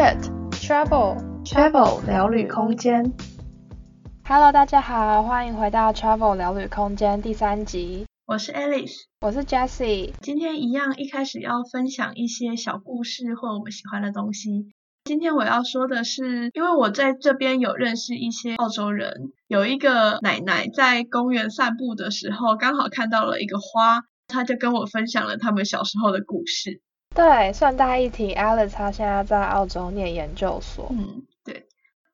Chat Travel Travel 聊旅空间。Hello，大家好，欢迎回到 Travel 聊旅空间第三集。我是 Alice，我是 Jessie。今天一样，一开始要分享一些小故事或我们喜欢的东西。今天我要说的是，因为我在这边有认识一些澳洲人，有一个奶奶在公园散步的时候，刚好看到了一个花，她就跟我分享了他们小时候的故事。对，顺带一提，Alice 她现在在澳洲念研究所。嗯，对，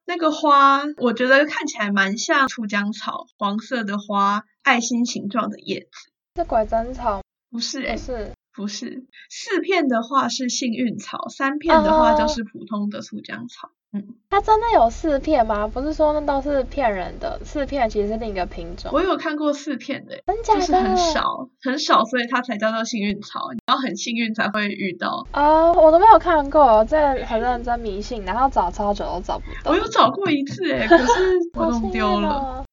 那个花我觉得看起来蛮像酢浆草，黄色的花，爱心形状的叶子。是拐针草？不是、欸，不是，不是。四片的话是幸运草，三片的话就是普通的酢浆草。嗯，它真的有四片吗？不是说那都是骗人的，四片其实是另一个品种。我有看过四片的，真假的？就是很少，很少，所以它才叫做幸运草。你要很幸运才会遇到。哦，我都没有看过，这很认真迷信，然后找超久都找不到。我有找过一次，哎，可是 我弄丢了。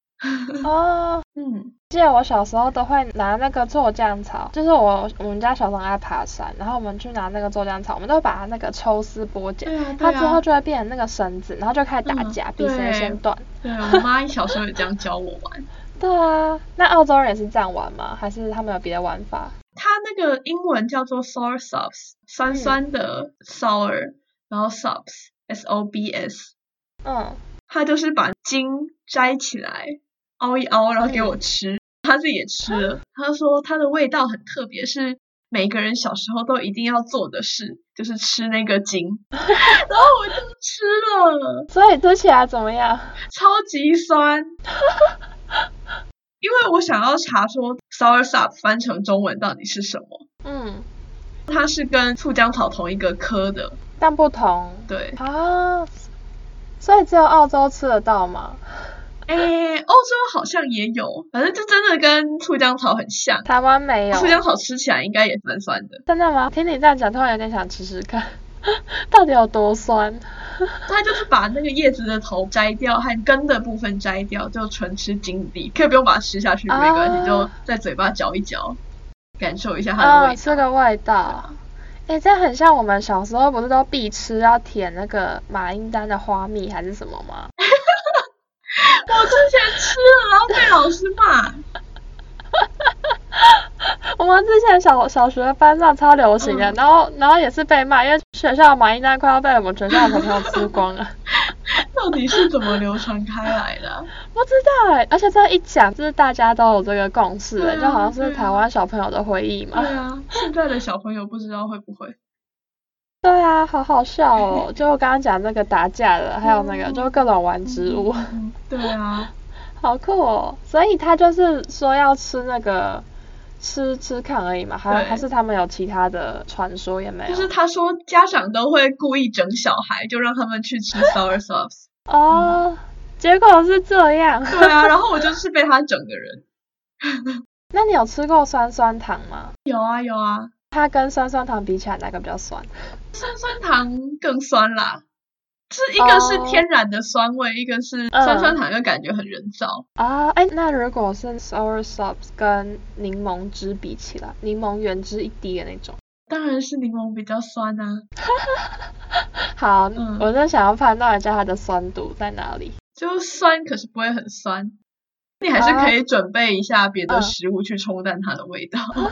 哦，嗯。记得我小时候都会拿那个做酱草，就是我我们家小时候爱爬山，然后我们去拿那个做酱草，我们都会把它那个抽丝剥茧，啊啊、它之后就会变成那个绳子，然后就开始打架，嗯、比谁先断。对，我妈小时候也这样教我玩。对啊，那澳洲人也是这样玩吗？还是他们有别的玩法？它那个英文叫做 sour subs，酸酸的 sour，、嗯、然后 subs s o b s，嗯，它就是把茎摘起来凹一凹，然后给我吃。自己也吃了，他说它的味道很特别，是每个人小时候都一定要做的事，就是吃那个筋。然后我就吃了，所以吃起来怎么样？超级酸。因为我想要查说 soursop 翻成中文到底是什么。嗯，它是跟醋浆草同一个科的，但不同。对啊，所以只有澳洲吃得到吗？哎，欧洲好像也有，反正就真的跟醋浆草很像。台湾没有。醋浆草吃起来应该也酸酸的。真的吗？听你这样讲，突然有点想吃吃看，到底有多酸？它就是把那个叶子的头摘掉，和根的部分摘掉，就纯吃茎蒂，可以不用把它吃下去，没关系，就在嘴巴嚼一嚼，感受一下它的味道。这个味道，哎，这很像我们小时候不是都必吃要舔那个马英丹的花蜜还是什么吗？我之前吃了，然后被老师骂。我们之前小小学班上超流行的，嗯、然后然后也是被骂，因为学校的马英丹快要被我们全校的小朋友吃光了。到底是怎么流传开来的？不知道哎，而且这一讲，就是大家都有这个共识，啊、就好像是台湾小朋友的回忆嘛。对啊，现在的小朋友不知道会不会。对啊，好好笑哦！就我刚刚讲那个打架的，还有那个就各种玩植物。对啊，好酷哦！所以他就是说要吃那个吃吃看而已嘛，还还是他们有其他的传说也没有？就是他说家长都会故意整小孩，就让他们去吃 soursop。哦，结果是这样。对啊，然后我就是被他整的人。那你有吃过酸酸糖吗？有啊，有啊。它跟酸酸糖比起来，哪个比较酸？酸酸糖更酸啦，是一个是天然的酸味，oh, 一个是酸酸糖，又感觉很人造啊。哎、uh, 欸，那如果是 soursop 跟柠檬汁比起来，柠檬原汁一滴的那种，当然是柠檬比较酸啊。好，嗯、我在想要判断一下它的酸度在哪里。就酸，可是不会很酸。你还是可以准备一下别的食物去冲淡它的味道。Uh,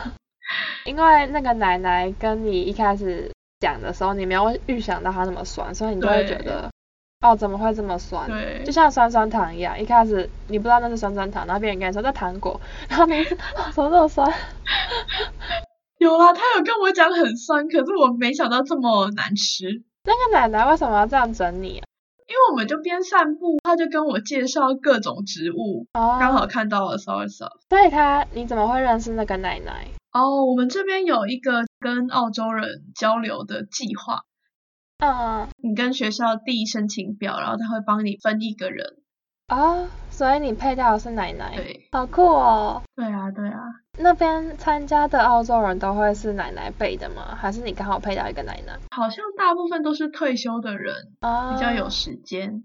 uh. 因为那个奶奶跟你一开始讲的时候，你没有预想到它那么酸，所以你就会觉得，哦，怎么会这么酸？对，就像酸酸糖一样，一开始你不知道那是酸酸糖，然后别人跟你说这糖果，然后你怎么这么酸？有啊，他有跟我讲很酸，可是我没想到这么难吃。那个奶奶为什么要这样整你啊？因为我们就边散步，他就跟我介绍各种植物，哦、刚好看到了。所以他你怎么会认识那个奶奶？哦，oh, 我们这边有一个跟澳洲人交流的计划。嗯，uh, 你跟学校递申请表，然后他会帮你分一个人。啊，oh, 所以你配到的是奶奶。对，好酷哦。对啊，对啊。那边参加的澳洲人都会是奶奶辈的吗？还是你刚好配到一个奶奶？好像大部分都是退休的人，啊，uh, 比较有时间。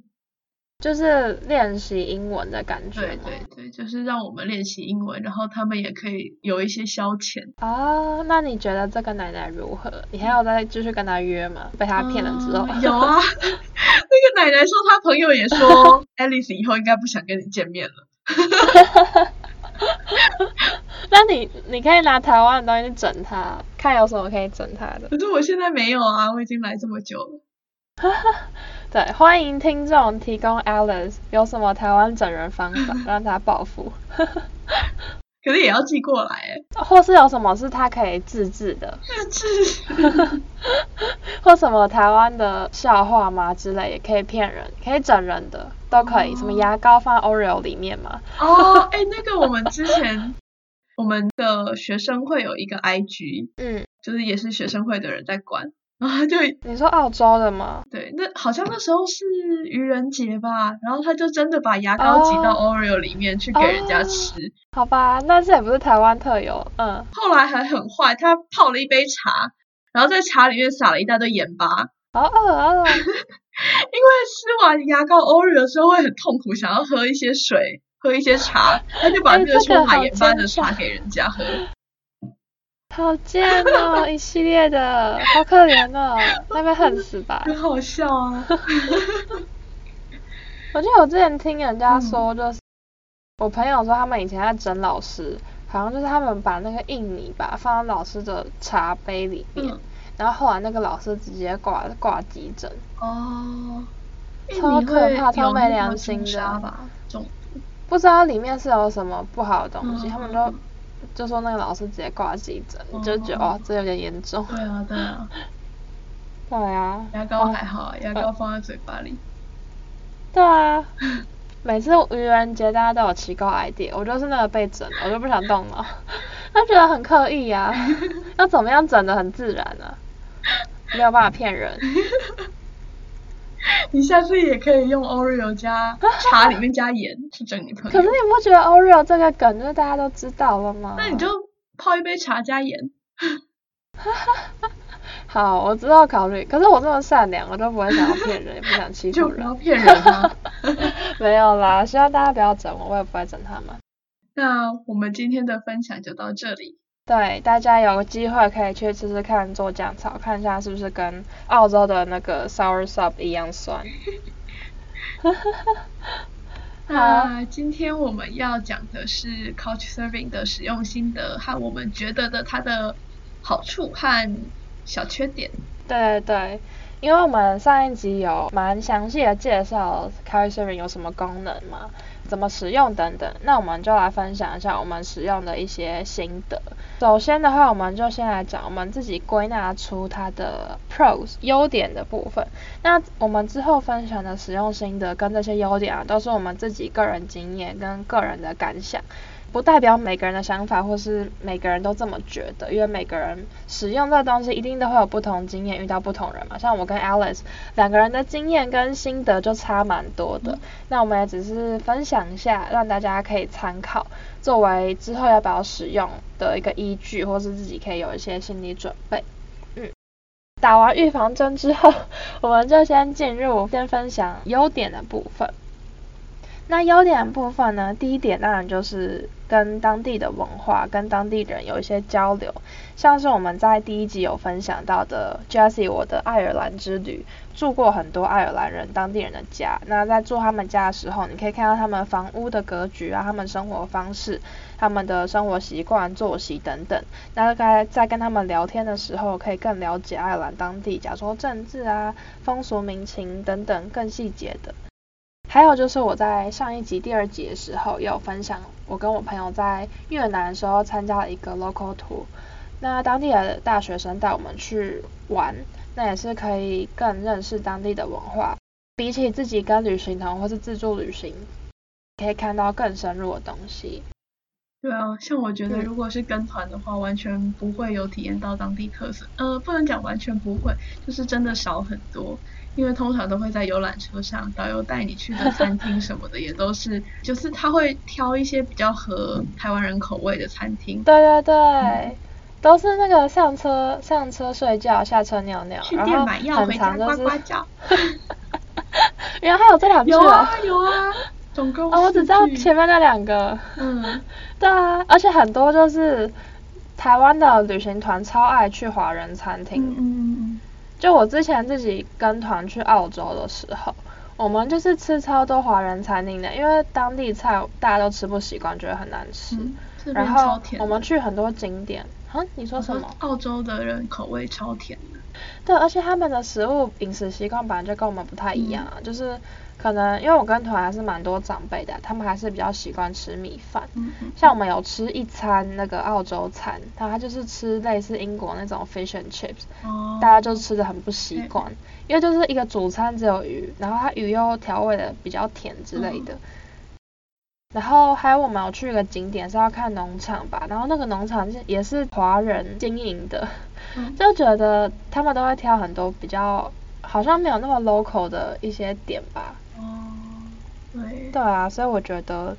就是练习英文的感觉。对对对，就是让我们练习英文，然后他们也可以有一些消遣。啊，那你觉得这个奶奶如何？你还要再继续跟他约吗？被他骗了之后。嗯、有啊，那个奶奶说，她朋友也说，Alice 以后应该不想跟你见面了。那你你可以拿台湾的东西去整他，看有什么可以整他的。可是我现在没有啊，我已经来这么久了。对，欢迎听众提供 Alice 有什么台湾整人方法，让他报复。可是也要寄过来，或是有什么是他可以自制的？自制或什么台湾的笑话吗之类，也可以骗人，可以整人的都可以。Oh. 什么牙膏放 Oreo 里面吗？哦，哎，那个我们之前我们的学生会有一个 IG，嗯，就是也是学生会的人在管。然后就你说澳洲的吗？对，那好像那时候是愚人节吧，然后他就真的把牙膏挤到 Oreo 里面去给人家吃。Oh, oh, 好吧，那这也不是台湾特有，嗯。后来还很坏，他泡了一杯茶，然后在茶里面撒了一大堆盐巴。好饿啊！因为吃完牙膏 Oreo 的时候会很痛苦，想要喝一些水，喝一些茶，他就把这个充满盐巴的茶给人家喝。好贱哦，一系列的，好可怜哦，那边恨死吧。很好笑啊。我记得我之前听人家说，就是、嗯、我朋友说他们以前在整老师，好像就是他们把那个印泥吧放在老师的茶杯里面，嗯、然后后来那个老师直接挂挂急诊。哦。超可怕，超没良心的。不知道里面是有什么不好的东西，嗯、他们都。就说那个老师直接挂急诊，哦、就觉得哦，这有点严重。对啊，对啊。对啊。牙膏还好，啊，牙膏放在嘴巴里。对啊。每次愚人节大家都有奇怪 idea，我就是那个被整，我就不想动了。他觉得很刻意啊，要怎么样整的很自然呢，啊？没有办法骗人。你下次也可以用 Oreo 加 茶里面加盐去整你朋友。可是你不觉得 Oreo 这个梗就是大家都知道了吗？那你就泡一杯茶加盐。好，我知道考虑。可是我这么善良，我都不会想要骗人，也不想欺负人。就不要骗人吗？没有啦，希望大家不要整我，我也不会整他们。那我们今天的分享就到这里。对，大家有机会可以去吃吃看做酱草，看一下是不是跟澳洲的那个 soursop 一样酸。那今天我们要讲的是 Couchsurfing 的使用心得和我们觉得的它的好处和小缺点。对对对，因为我们上一集有蛮详细的介绍 Couchsurfing 有什么功能嘛，怎么使用等等，那我们就来分享一下我们使用的一些心得。首先的话，我们就先来讲我们自己归纳出它的 pros 优点的部分。那我们之后分享的使用心得跟这些优点啊，都是我们自己个人经验跟个人的感想。不代表每个人的想法，或是每个人都这么觉得，因为每个人使用这个东西一定都会有不同经验，遇到不同人嘛。像我跟 Alice 两个人的经验跟心得就差蛮多的。嗯、那我们也只是分享一下，让大家可以参考，作为之后要不要使用的一个依据，或是自己可以有一些心理准备。嗯，打完预防针之后，我们就先进入先分享优点的部分。那优点部分呢，第一点当然就是跟当地的文化、跟当地人有一些交流，像是我们在第一集有分享到的 Jessie 我的爱尔兰之旅，住过很多爱尔兰人当地人的家。那在住他们家的时候，你可以看到他们房屋的格局啊，他们生活方式、他们的生活习惯、作息等等。那该在跟他们聊天的时候，可以更了解爱尔兰当地，假如说政治啊、风俗民情等等更细节的。还有就是我在上一集第二集的时候，也有分享我跟我朋友在越南的时候参加了一个 local tour，那当地的大学生带我们去玩，那也是可以更认识当地的文化，比起自己跟旅行团或是自助旅行，可以看到更深入的东西。对啊，像我觉得如果是跟团的话，嗯、完全不会有体验到当地特色，呃，不能讲完全不会，就是真的少很多。因为通常都会在游览车上，导游带你去的餐厅什么的也都是，就是他会挑一些比较合台湾人口味的餐厅。对对对，嗯、都是那个上车上车睡觉，下车尿尿，去店买药回家呱呱叫。原来还有这两句。有啊有啊，总共哦，我只知道前面那两个。嗯，对啊，而且很多就是台湾的旅行团超爱去华人餐厅。嗯嗯嗯。就我之前自己跟团去澳洲的时候，我们就是吃超多华人餐厅的，因为当地菜大家都吃不习惯，觉得很难吃。嗯然后我们去很多景点，啊，你说什么？澳洲的人口味超甜的。对，而且他们的食物饮食习惯本来就跟我们不太一样啊，嗯、就是可能因为我跟团还是蛮多长辈的，他们还是比较习惯吃米饭。像我们有吃一餐那个澳洲餐，他就是吃类似英国那种 fish and chips，哦、大家就吃的很不习惯，嗯、因为就是一个主餐只有鱼，然后它鱼又调味的比较甜之类的。嗯然后还有我们有去一个景点是要看农场吧，然后那个农场是也是华人经营的，嗯、就觉得他们都会挑很多比较好像没有那么 local 的一些点吧。哦，对。对啊，所以我觉得，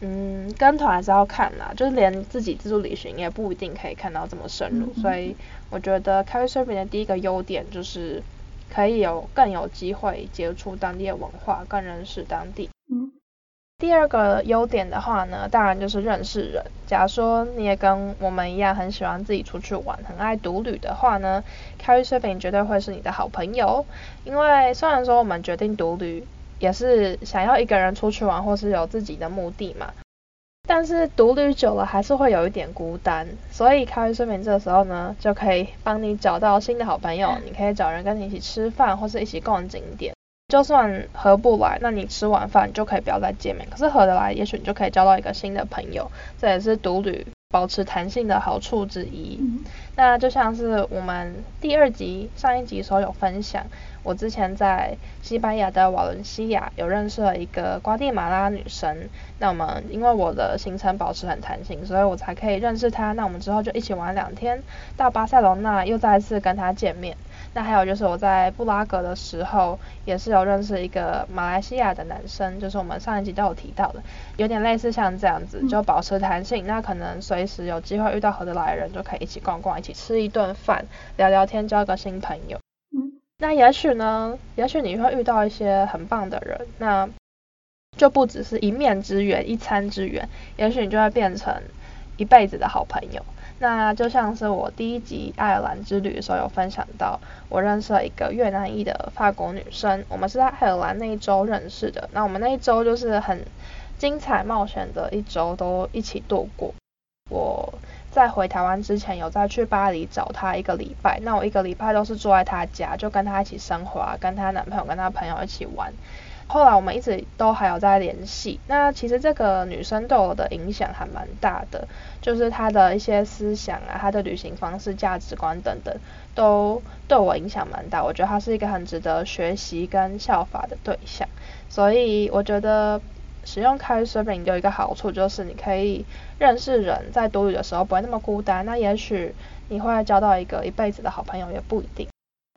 嗯，跟团还是要看啦，就是连自己自助旅行也不一定可以看到这么深入，嗯、所以我觉得 Couchsurfing 的第一个优点就是可以有更有机会接触当地的文化，更认识当地。嗯。第二个优点的话呢，当然就是认识人。假如说你也跟我们一样很喜欢自己出去玩，很爱独旅的话呢，Couchsurfing 绝对会是你的好朋友。因为虽然说我们决定独旅，也是想要一个人出去玩，或是有自己的目的嘛，但是独旅久了还是会有一点孤单。所以 Couchsurfing 这个时候呢，就可以帮你找到新的好朋友。你可以找人跟你一起吃饭，或是一起逛景点。就算合不来，那你吃完饭就可以不要再见面。可是合得来，也许你就可以交到一个新的朋友，这也是独旅保持弹性的好处之一。嗯、那就像是我们第二集上一集时候有分享，我之前在西班牙的瓦伦西亚有认识了一个瓜地马拉女生。那我们因为我的行程保持很弹性，所以我才可以认识她。那我们之后就一起玩两天，到巴塞罗那又再次跟她见面。那还有就是我在布拉格的时候，也是有认识一个马来西亚的男生，就是我们上一集都有提到的，有点类似像这样子，就保持弹性。那可能随时有机会遇到合得来的人，就可以一起逛逛，一起吃一顿饭，聊聊天，交一个新朋友。嗯，那也许呢，也许你会遇到一些很棒的人，那就不只是一面之缘、一餐之缘，也许你就会变成一辈子的好朋友。那就像是我第一集爱尔兰之旅的时候有分享到，我认识了一个越南裔的法国女生，我们是在爱尔兰那一周认识的。那我们那一周就是很精彩冒险的一周，都一起度过。我在回台湾之前有再去巴黎找她一个礼拜，那我一个礼拜都是住在她家，就跟她一起生活，跟她男朋友跟她朋友一起玩。后来我们一直都还有在联系。那其实这个女生对我的影响还蛮大的，就是她的一些思想啊，她的旅行方式、价值观等等，都对我影响蛮大。我觉得她是一个很值得学习跟效法的对象。所以我觉得使用 Couchsurfing 有一个好处，就是你可以认识人，在独旅的时候不会那么孤单。那也许你会交到一个一辈子的好朋友，也不一定。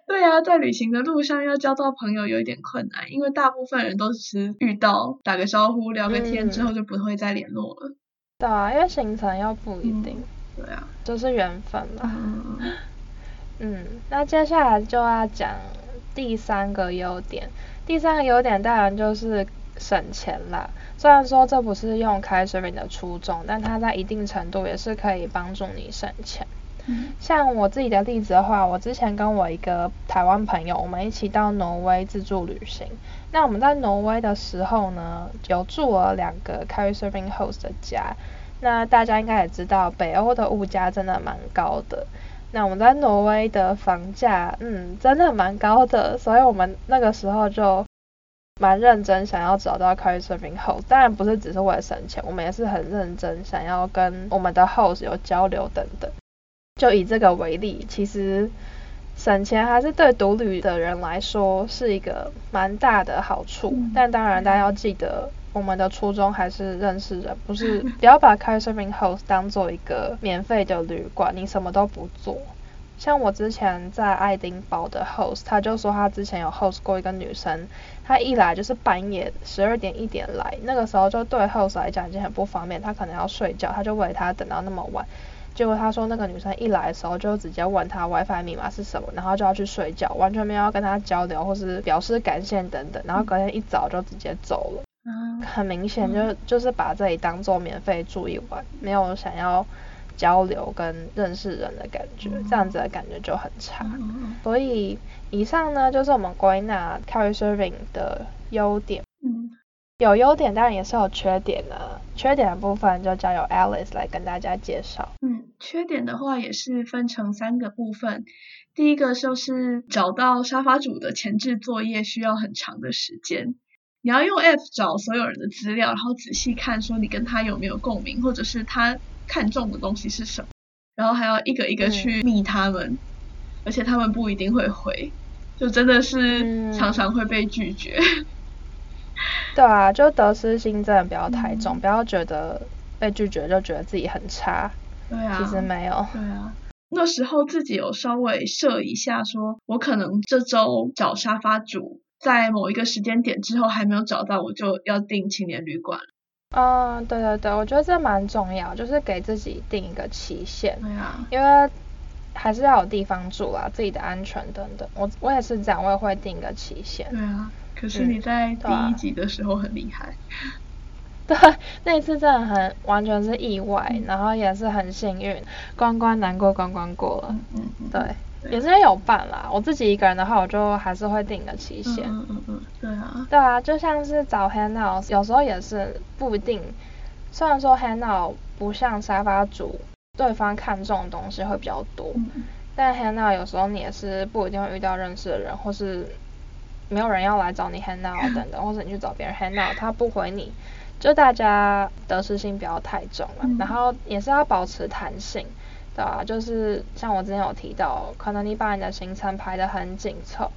对啊，在旅行的路上要交到朋友有一点困难，因为大部分人都是遇到打个招呼、聊个天之后就不会再联络了。嗯、对啊，因为行程又不一定。嗯、对啊，就是缘分嘛。嗯，嗯，那接下来就要讲第三个优点。第三个优点当然就是省钱啦。虽然说这不是用 Couchsurfing 的初衷，但它在一定程度也是可以帮助你省钱。像我自己的例子的话，我之前跟我一个台湾朋友，我们一起到挪威自助旅行。那我们在挪威的时候呢，有住了两个 Couchsurfing host 的家。那大家应该也知道，北欧的物价真的蛮高的。那我们在挪威的房价，嗯，真的蛮高的，所以我们那个时候就蛮认真想要找到 Couchsurfing host。当然不是只是为了省钱，我们也是很认真想要跟我们的 host 有交流等等。就以这个为例，其实省钱还是对独旅的人来说是一个蛮大的好处。嗯、但当然，大家要记得，我们的初衷还是认识人，不是不要把 Couchsurfing host 当做一个免费的旅馆，你什么都不做。像我之前在爱丁堡的 host，他就说他之前有 host 过一个女生，她一来就是半夜十二点一点来，那个时候就对 host 来讲已经很不方便，他可能要睡觉，他就为他等到那么晚。结果他说那个女生一来的时候就直接问他 WiFi 密码是什么，然后就要去睡觉，完全没有要跟他交流或是表示感谢等等，然后隔天一早就直接走了。嗯，很明显就就是把这里当做免费住一晚，没有想要交流跟认识人的感觉，这样子的感觉就很差。所以以上呢就是我们归纳 Couchsurfing 的优点。嗯。有优点，当然也是有缺点的。缺点的部分就交由 Alice 来跟大家介绍。嗯，缺点的话也是分成三个部分。第一个就是找到沙发主的前置作业需要很长的时间。你要用 App 找所有人的资料，然后仔细看说你跟他有没有共鸣，或者是他看中的东西是什么，然后还要一个一个去密他们，嗯、而且他们不一定会回，就真的是常常会被拒绝。嗯 对啊，就得失心真的不要太重，嗯、不要觉得被拒绝就觉得自己很差。对啊，其实没有。对啊，那时候自己有稍微设一下说，说我可能这周找沙发主，在某一个时间点之后还没有找到，我就要订青年旅馆。嗯，对对对，我觉得这蛮重要，就是给自己定一个期限。对啊，因为还是要有地方住啦，自己的安全等等。我我也是这样，我也会定一个期限。对啊。可是你在第一集的时候很厉害，嗯对，那一次真的很完全是意外，嗯、然后也是很幸运，关关难过关关过了，嗯嗯，嗯对，也是有伴啦。我自己一个人的话，我就还是会定个期限，嗯嗯嗯，对啊，对啊，就像是找 hangout，有时候也是不一定，虽然说 hangout 不像沙发主，对方看中的东西会比较多，嗯、但 hangout 有时候你也是不一定会遇到认识的人，或是。没有人要来找你 hang out 等等，或者你去找别人 hang out，他不回你，就大家得失心不要太重了，嗯、然后也是要保持弹性，对吧？就是像我之前有提到，可能你把你的行程排得很紧凑，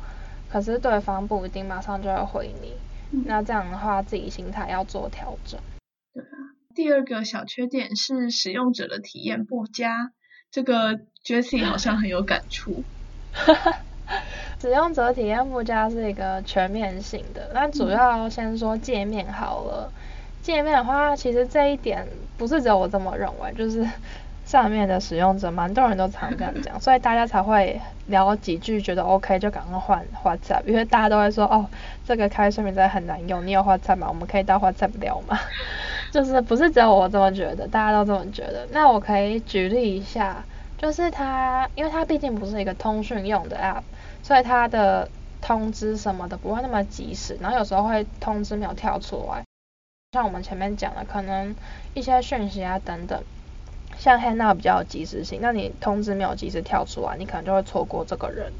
可是对方不一定马上就会回你，嗯、那这样的话自己心态要做调整。对啊，第二个小缺点是使用者的体验不佳，这个 Jessie 好像很有感触。使用者体验不佳是一个全面性的，那主要先说界面好了。界面的话，其实这一点不是只有我这么认为，就是上面的使用者蛮多人都常这样讲，所以大家才会聊几句觉得 OK 就赶快换 WhatsApp，因为大家都会说哦，这个 Couchsurfing 真的很难用，你有 WhatsApp 吗？我们可以到 WhatsApp 聊吗？就是不是只有我这么觉得，大家都这么觉得。那我可以举例一下，就是它，因为它毕竟不是一个通讯用的 App。所以它的通知什么的不会那么及时，然后有时候会通知没有跳出来，像我们前面讲的，可能一些讯息啊等等，像 Hangout 比较有及时性，那你通知没有及时跳出来，你可能就会错过这个人。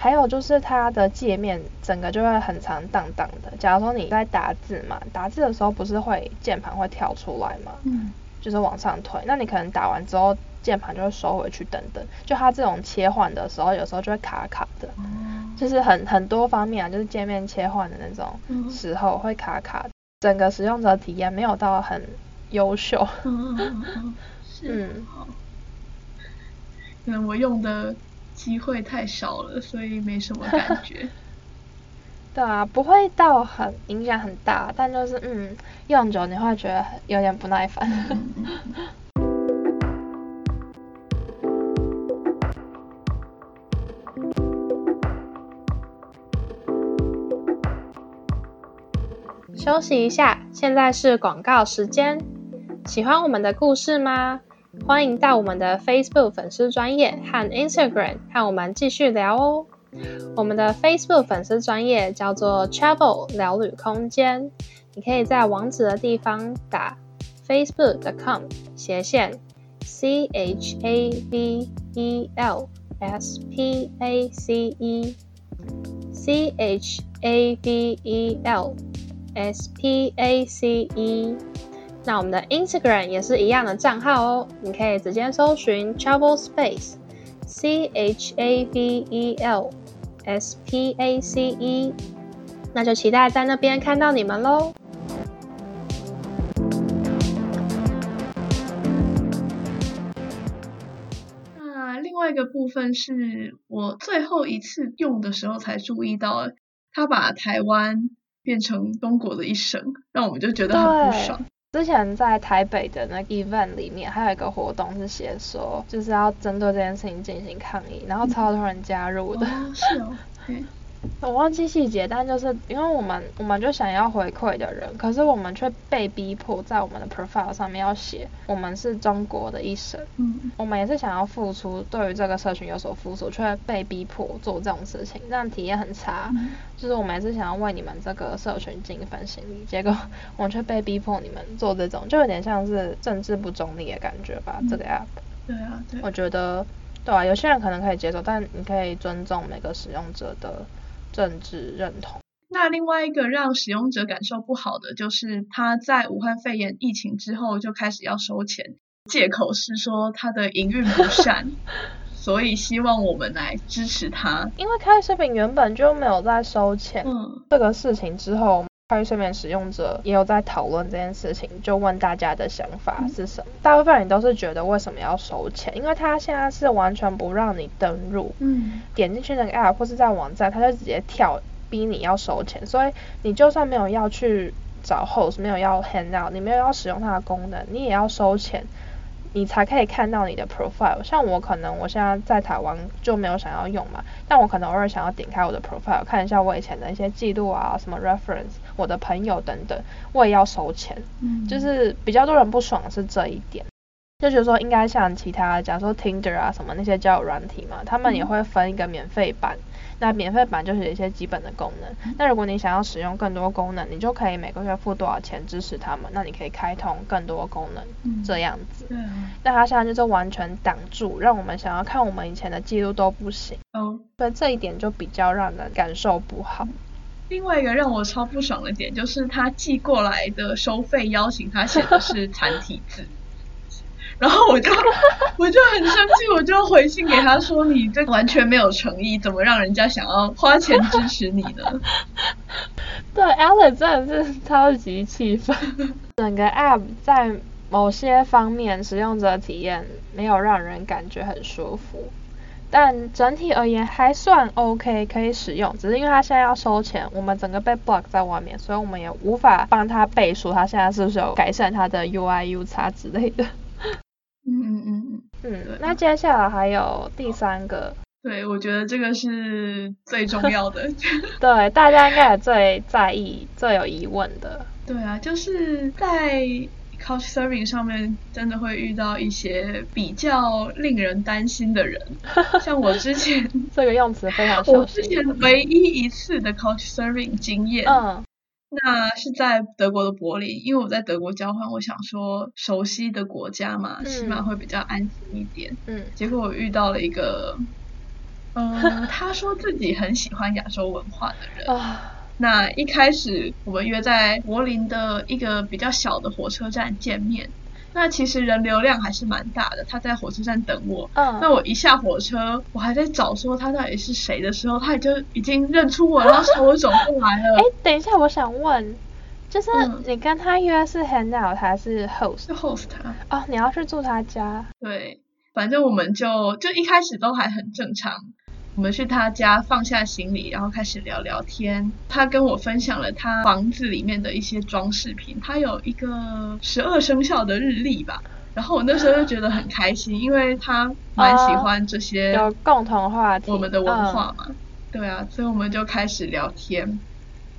还有就是它的界面整个就会很长荡荡的，假如说你在打字嘛，打字的时候不是会键盘会跳出来嘛，嗯，就是往上推，那你可能打完之后。键盘就会收回去，等等，就它这种切换的时候，有时候就会卡卡的，嗯、就是很很多方面啊，就是界面切换的那种时候会卡卡整个使用者体验没有到很优秀。嗯，嗯，是，嗯，好，可能我用的机会太少了，所以没什么感觉。对啊，不会到很影响很大，但就是嗯，用久你会觉得有点不耐烦。休息一下，现在是广告时间。喜欢我们的故事吗？欢迎到我们的 Facebook 粉丝专业和 Instagram 和我们继续聊哦。我们的 Facebook 粉丝专业叫做 Travel 聊旅空间，你可以在网址的地方打 facebook.com 斜线 C H A V E L S P A C E C H A V E L S P A C E，那我们的 Instagram 也是一样的账号哦，你可以直接搜寻 Travel Space C H A V E L S P A C E，那就期待在那边看到你们喽。那另外一个部分是我最后一次用的时候才注意到，他把台湾。变成中国的一生，让我们就觉得很不爽。之前在台北的那个 event 里面，还有一个活动是写说，就是要针对这件事情进行抗议，然后超多人加入的。嗯哦、是哦。我忘记细节，但就是因为我们我们就想要回馈的人，可是我们却被逼迫在我们的 profile 上面要写我们是中国的一生。嗯，我们也是想要付出，对于这个社群有所付出，却被逼迫做这种事情，这样体验很差。嗯、就是我们也是想要为你们这个社群尽一份心力，结果我们却被逼迫你们做这种，就有点像是政治不中立的感觉吧。嗯、这个 app。对啊，对。我觉得，对啊，有些人可能可以接受，但你可以尊重每个使用者的。政治认同。那另外一个让使用者感受不好的，就是他在武汉肺炎疫情之后就开始要收钱，借口是说他的营运不善，所以希望我们来支持他。因为开视频原本就没有在收钱，嗯，这个事情之后。开视频使用者也有在讨论这件事情，就问大家的想法是什么？嗯、大部分人都是觉得为什么要收钱？因为他现在是完全不让你登入，嗯，点进去那个 app 或是在网站，他就直接跳，逼你要收钱。所以你就算没有要去找 host，没有要 hand out，你没有要使用它的功能，你也要收钱。你才可以看到你的 profile。像我可能我现在在台湾就没有想要用嘛，但我可能偶尔想要点开我的 profile 看一下我以前的一些记录啊，什么 reference，我的朋友等等，我也要收钱。嗯，就是比较多人不爽是这一点，就觉得说应该像其他，假如说 Tinder 啊什么那些交友软体嘛，他们也会分一个免费版。那免费版就是有一些基本的功能。那如果你想要使用更多功能，你就可以每个月付多少钱支持他们。那你可以开通更多功能，嗯、这样子。对。那他现在就是完全挡住，让我们想要看我们以前的记录都不行。哦。所以这一点就比较让人感受不好。另外一个让我超不爽的点，就是他寄过来的收费邀请，他写的是繁体字。然后我就我就很生气，我就回信给他说：“你这完全没有诚意，怎么让人家想要花钱支持你呢？”对，Alex 真的是超级气愤。整个 App 在某些方面使用者体验没有让人感觉很舒服，但整体而言还算 OK，可以使用。只是因为他现在要收钱，我们整个被 block 在外面，所以我们也无法帮他背书他现在是不是有改善他的 UI、UX 之类的。嗯嗯嗯嗯，那接下来还有第三个，对，我觉得这个是最重要的，对，大家应该也最在意、最有疑问的。对啊，就是在 Couchsurfing 上面真的会遇到一些比较令人担心的人，像我之前这个用词非常小心，我之前 唯一一次的 Couchsurfing 经验，嗯。那是在德国的柏林，因为我在德国交换，我想说熟悉的国家嘛，起码会比较安心一点。嗯，结果我遇到了一个，嗯、呃，他说自己很喜欢亚洲文化的人。啊，那一开始我们约在柏林的一个比较小的火车站见面。那其实人流量还是蛮大的，他在火车站等我。嗯。那我一下火车，我还在找说他到底是谁的时候，他也就已经认出我，然后朝我走过来了。哎，等一下，我想问，就是你跟他约是 hangout 还是 host？是 host 啊。哦，你要去住他家。对，反正我们就就一开始都还很正常。我们去他家放下行李，然后开始聊聊天。他跟我分享了他房子里面的一些装饰品，他有一个十二生肖的日历吧。然后我那时候就觉得很开心，因为他蛮喜欢这些有共同话题，我们的文化嘛。对啊，所以我们就开始聊天，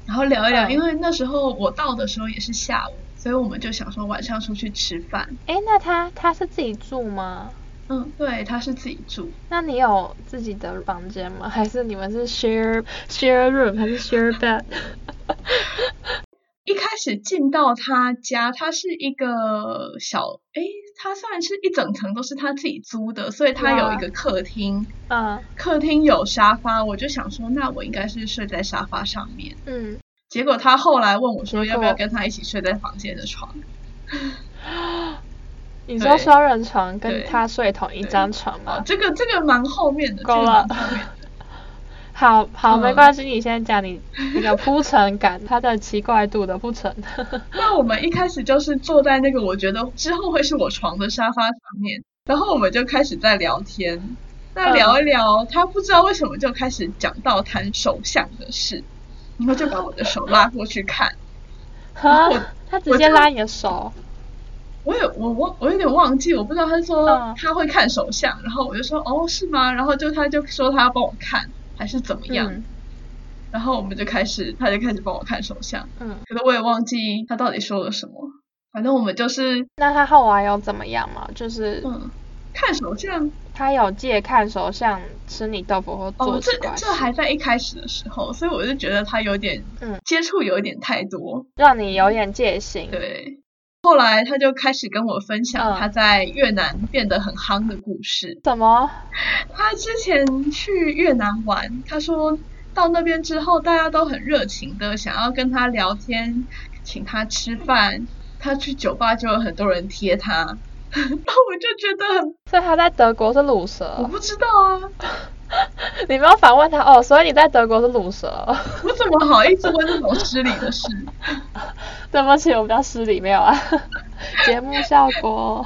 然后聊一聊。因为那时候我到的时候也是下午，所以我们就想说晚上出去吃饭。哎，那他他是自己住吗？嗯，对，他是自己住。那你有自己的房间吗？还是你们是 share share room 还是 share bed？一开始进到他家，他是一个小，诶，他算是一整层都是他自己租的，所以他有一个客厅。嗯。客厅有沙发，我就想说，那我应该是睡在沙发上面。嗯。结果他后来问我说，要不要跟他一起睡在房间的床？你说双人床跟他睡同一张床吗？这个这个蛮后面的，够了。好好，没关系，你先讲你那个铺陈感，它的奇怪度的铺陈。那我们一开始就是坐在那个我觉得之后会是我床的沙发上面，然后我们就开始在聊天。那聊一聊，他不知道为什么就开始讲到谈手相的事，然后就把我的手拉过去看。啊他直接拉你的手。我也我我我有点忘记，我不知道他说他会看手相，嗯、然后我就说哦是吗？然后就他就说他要帮我看还是怎么样，嗯、然后我们就开始他就开始帮我看手相，嗯，可是我也忘记他到底说了什么，反正我们就是。那他后来有怎么样嘛？就是嗯，看手相，他有借看手相吃你豆腐或做哦，这这还在一开始的时候，所以我就觉得他有点嗯。接触有点太多，让你有点戒心，对。后来他就开始跟我分享他在越南变得很夯的故事。什么？他之前去越南玩，他说到那边之后，大家都很热情的想要跟他聊天，请他吃饭。他去酒吧就有很多人贴他，那我就觉得很。所以他在德国是卤蛇？我不知道啊。你没有反问他哦？所以你在德国是卤蛇？我怎么好意思问这种失礼的事？对不起，我比较失礼，没有啊。节目效果，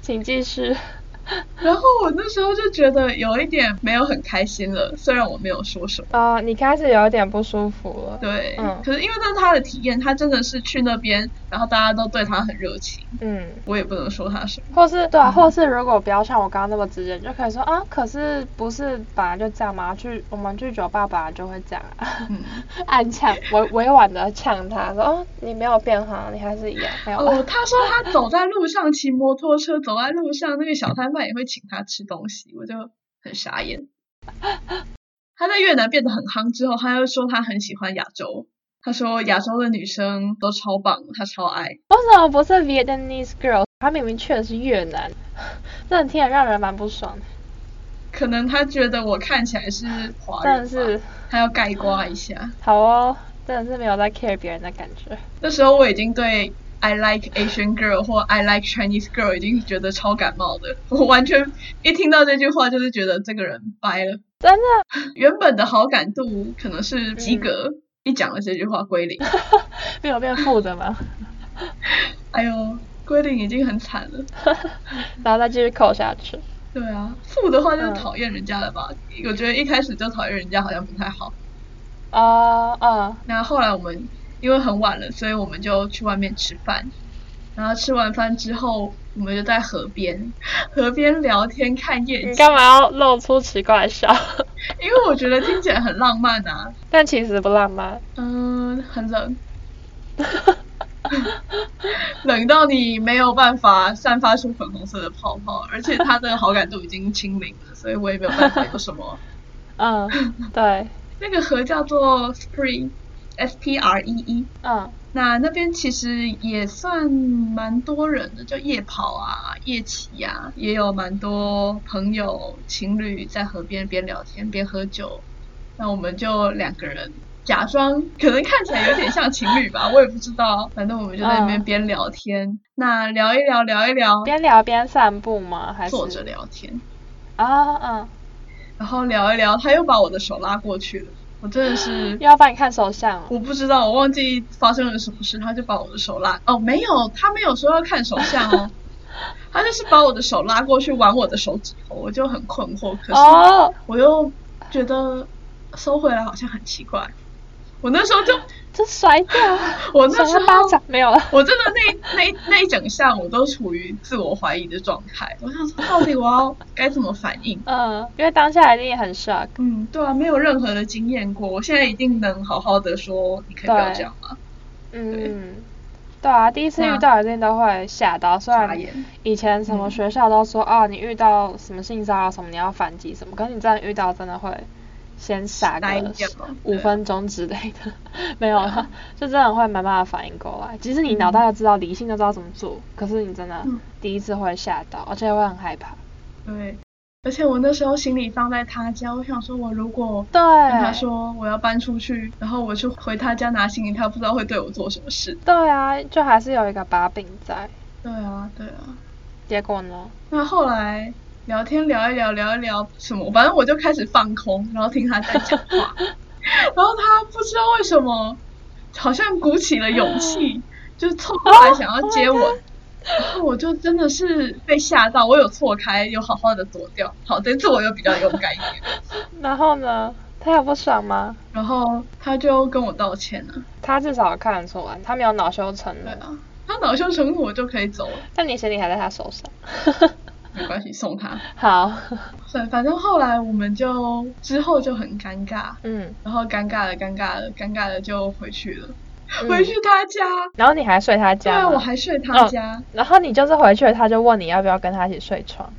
请继续。然后我那时候就觉得有一点没有很开心了，虽然我没有说什么。啊、呃，你开始有一点不舒服了。对，嗯。可是因为这是他的体验，他真的是去那边，然后大家都对他很热情。嗯。我也不能说他什么。或是对啊，或是如果不要像我刚刚那么直接，你就可以说啊，可是不是本来就这样嘛？去我们去酒吧本来就会这样啊。嗯。暗呛，委委婉的呛他说哦，你没有变哈，你还是一样。没有。哦，他说他走在路上骑摩托车，走在路上那个小摊贩也会请他吃东西，我就很傻眼。他在越南变得很夯之后，他又说他很喜欢亚洲。他说亚洲的女生都超棒，他超爱。为什么不是 Vietnamese girl？他明明去的是越南，这很听着让人蛮不爽的。可能他觉得我看起来是华人，但是他要盖刮一下。好哦，真的是没有在 care 别人的感觉。那时候我已经对。I like Asian girl 或 I like Chinese girl 已经觉得超感冒的，我完全一听到这句话就是觉得这个人掰了，真的。原本的好感度可能是及格，嗯、一讲了这句话归零，没有变负的吗？哎呦，归零已经很惨了，然后再继续扣下去。对啊，负的话就是讨厌人家了吧？嗯、我觉得一开始就讨厌人家好像不太好。啊啊，那后来我们。因为很晚了，所以我们就去外面吃饭。然后吃完饭之后，我们就在河边，河边聊天看夜景。你干嘛要露出奇怪的笑？因为我觉得听起来很浪漫啊，但其实不浪漫。嗯，很冷，冷到你没有办法散发出粉红色的泡泡，而且他的好感度已经清零了，所以我也没有办法有什么。嗯，对，那个河叫做 Spree。S P R E E，嗯，那那边其实也算蛮多人的，就夜跑啊、夜骑啊，也有蛮多朋友情侣在河边边聊天边喝酒。那我们就两个人假装，可能看起来有点像情侣吧，我也不知道。反正我们就在那边边聊天，嗯、那聊一聊，聊一聊，边聊边散步吗？还是坐着聊天？啊嗯，然后聊一聊，他又把我的手拉过去了。我真的是 要帮你看手相，我不知道，我忘记发生了什么事，他就把我的手拉哦，没有，他没有说要看手相哦，他就是把我的手拉过去玩我的手指头，我就很困惑，可是我又觉得收回来好像很奇怪，我那时候就。就摔掉，我那时候巴掌没有了。我真的那那那一整项，我都处于自我怀疑的状态。我想说，到底我要 该怎么反应？嗯，因为当下一定也很 shock。嗯，对啊，没有任何的经验过，我现在一定能好好的说，你可以不要这样吗？嗯，对，对啊，第一次遇到一定都会吓到。虽然以前什么学校都说，嗯、哦，你遇到什么性骚扰什么，你要反击什么，可是你真的遇到，真的会。先傻个五分钟之类的，没有了，就真的会没办法反应过来。即使你脑袋要知道，理性都知道怎么做，可是你真的第一次会吓到，而且会很害怕。对，而且我那时候行李放在他家，我想说，我如果跟他说我要搬出去，然后我去回他家拿行李，他不知道会对我做什么事。对啊，就还是有一个把柄在。对啊，对啊。结果呢？那后来。聊天聊一聊，聊一聊什么？反正我就开始放空，然后听他在讲话。然后他不知道为什么，好像鼓起了勇气，就凑过来想要接吻。然后我就真的是被吓到，我有错开，有好好的躲掉。好，这次我又比较勇敢一点。然后呢？他有不爽吗？然后他就跟我道歉了。他至少看得出来，他没有恼羞成怒。对啊，他恼羞成怒，我就可以走了。但你行李还在他手上。没关系，送他。好。反反正后来我们就之后就很尴尬。嗯。然后尴尬了，尴尬了，尴尬了，就回去了。嗯、回去他家。然后你还睡他家？对啊，我还睡他家。哦。然后你就是回去了，他就问你要不要跟他一起睡床。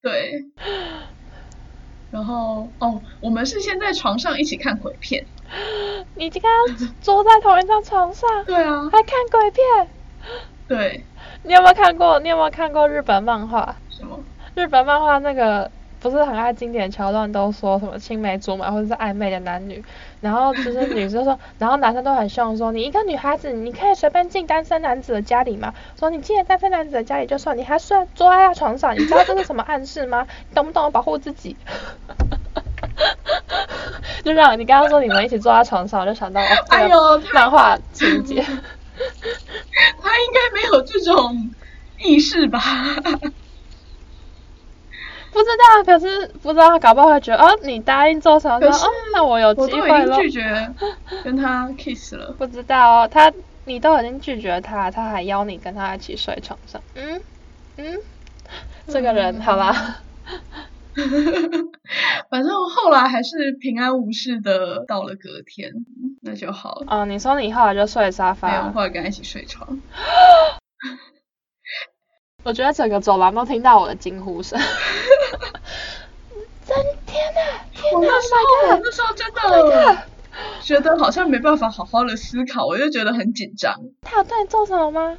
对。然后哦，我们是先在床上一起看鬼片。你跟他坐在同一张床上？对啊。还看鬼片？对。你有没有看过？你有没有看过日本漫画？什么？日本漫画那个不是很爱经典桥段，都说什么青梅竹马或者是暧昧的男女，然后就是女生说，然后男生都很凶说，你一个女孩子，你可以随便进单身男子的家里吗？说你进了单身男子的家里就算，你还算坐在他床上，你知道这是什么暗示吗？你懂不懂保护自己？就让你刚刚说你们一起坐在床上，我就想到这个漫画情节。他应该没有这种意识吧？不知道，可是不知道他搞不好会觉得，哦，你答应做什么？哦，那我有机会了。我都已经拒绝跟他 kiss 了。不知道哦，他你都已经拒绝他，他还邀你跟他一起睡床上。嗯嗯，这个人，好吧。反正后来还是平安无事的到了隔天，那就好了。哦，你说你后来就睡沙发？没有，后来跟他一起睡床。我觉得整个走廊都听到我的惊呼声。真天哪！我那时候，我那时候真的觉得好像没办法好好的思考，我就觉得很紧张。他有对你做什么吗？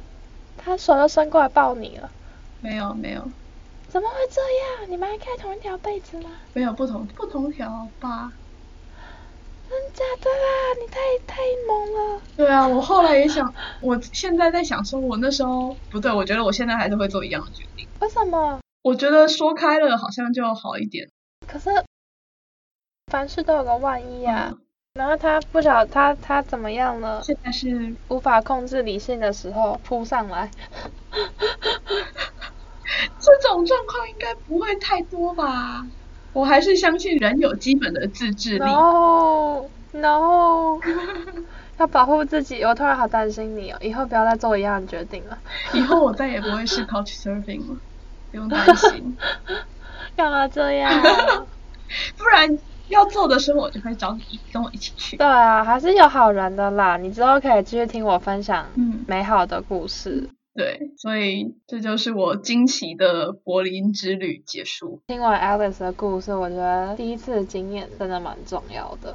他手就伸过来抱你了。没有，没有。怎么会这样？你们还盖同一条被子吗？没有，不同不同条吧。真假的啦？你太太猛了。对啊，我后来也想，我现在在想说，我那时候不对，我觉得我现在还是会做一样的决定。为什么？我觉得说开了好像就好一点。可是凡事都有个万一啊。嗯、然后他不晓得他他怎么样了？现在是无法控制理性的时候扑上来。这种状况应该不会太多吧？我还是相信人有基本的自制力。No No，要保护自己。我突然好担心你哦，以后不要再做一样的决定了。以后我再也不会是 Couch Surfing 了，不用担心。干嘛这样？不然要做的时候，我就会找你跟我一起去。对啊，还是有好人的啦。你之后可以继续听我分享美好的故事。嗯对，所以这就是我惊奇的柏林之旅结束。听完 Alice 的故事，我觉得第一次的经验真的蛮重要的。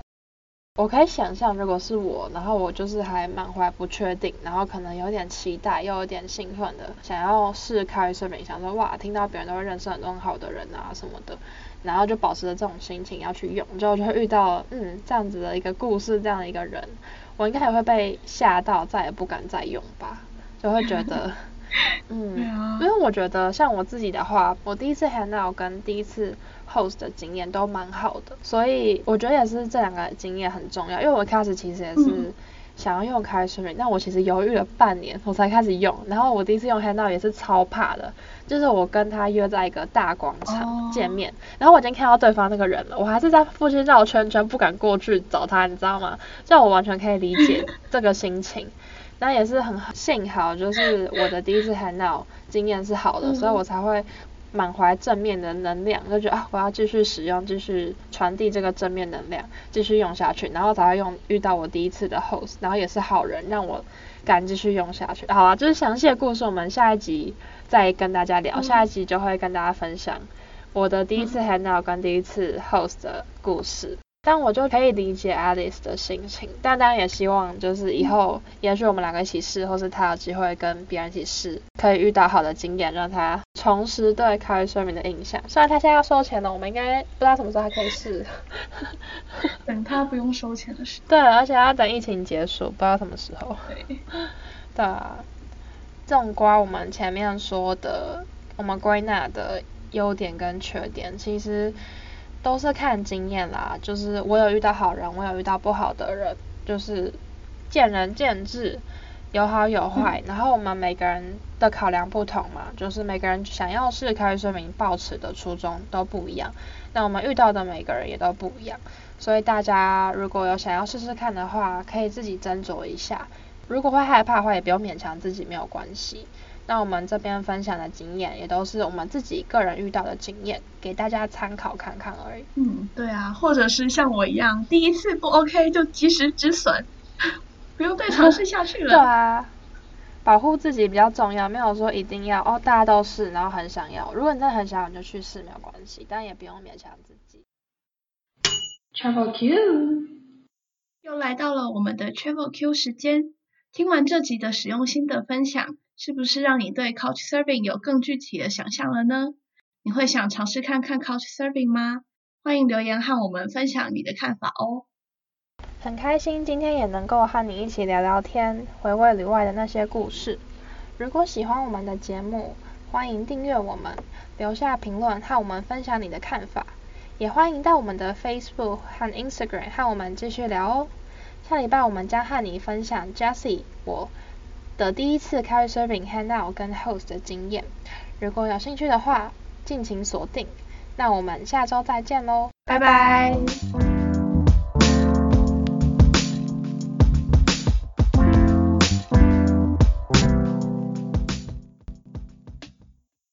我可以想象，如果是我，然后我就是还满怀不确定，然后可能有点期待，又有点兴奋的，想要试开睡眠，想说哇，听到别人都会认识很多很好的人啊什么的，然后就保持着这种心情要去用，之后就会遇到嗯这样子的一个故事，这样的一个人，我应该也会被吓到，再也不敢再用吧。就会觉得，嗯，因为我觉得像我自己的话，我第一次 handout 跟第一次 host 的经验都蛮好的，所以我觉得也是这两个经验很重要。因为我开始其实也是想要用开睡眠，但我其实犹豫了半年，我才开始用。然后我第一次用 Handout 也是超怕的，就是我跟他约在一个大广场见面，然后我已经看到对方那个人了，我还是在附近绕圈圈，不敢过去找他，你知道吗？这我完全可以理解这个心情。那也是很幸好，就是我的第一次 hang out 经验是好的，嗯、所以我才会满怀正面的能量，就觉得啊，我要继续使用，继续传递这个正面能量，继续用下去，然后才会用遇到我第一次的 host，然后也是好人，让我敢继续用下去。好啊，就是详细的故事，我们下一集再跟大家聊，嗯、下一集就会跟大家分享我的第一次 hand out 跟第一次 host 的故事。但我就可以理解 Alice 的心情，但当然也希望就是以后，也许我们两个一起试，或是他有机会跟别人一起试，可以遇到好的经验，让他重拾对 Couchsurfing 的印象。虽然他现在要收钱了，我们应该不知道什么时候还可以试。等他不用收钱的时候。对，而且要等疫情结束，不知道什么时候。对。对啊，纵观我们前面说的，我们归纳的优点跟缺点，其实。都是看经验啦，就是我有遇到好人，我有遇到不好的人，就是见仁见智。有好有坏，嗯、然后我们每个人的考量不同嘛，就是每个人想要试开 Couchsurfing 抱持的初衷都不一样，那我们遇到的每个人也都不一样，所以大家如果有想要试试看的话，可以自己斟酌一下，如果会害怕的话，也不用勉强自己，没有关系。那我们这边分享的经验也都是我们自己个人遇到的经验，给大家参考看看而已。嗯，对啊，或者是像我一样，第一次不 OK 就及时止损。不用再尝试下去了。对啊，保护自己比较重要，没有说一定要哦，大家都是，然后很想要。如果你真的很想要，你就去试，没有关系，但也不用勉强自己。Travel Q，又来到了我们的 Travel Q 时间。听完这集的使用心得分享，是不是让你对 Couchsurfing 有更具体的想象了呢？你会想尝试看看 Couchsurfing 吗？欢迎留言和我们分享你的看法哦。很开心今天也能够和你一起聊聊天，回味旅外的那些故事。如果喜欢我们的节目，欢迎订阅我们，留下评论和我们分享你的看法。也欢迎到我们的 Facebook 和 Instagram 和我们继续聊哦。下礼拜我们将和你分享 Jessie 我的第一次 carry serving handout 跟 Host 的经验。如果有兴趣的话，敬请锁定。那我们下周再见喽，拜拜。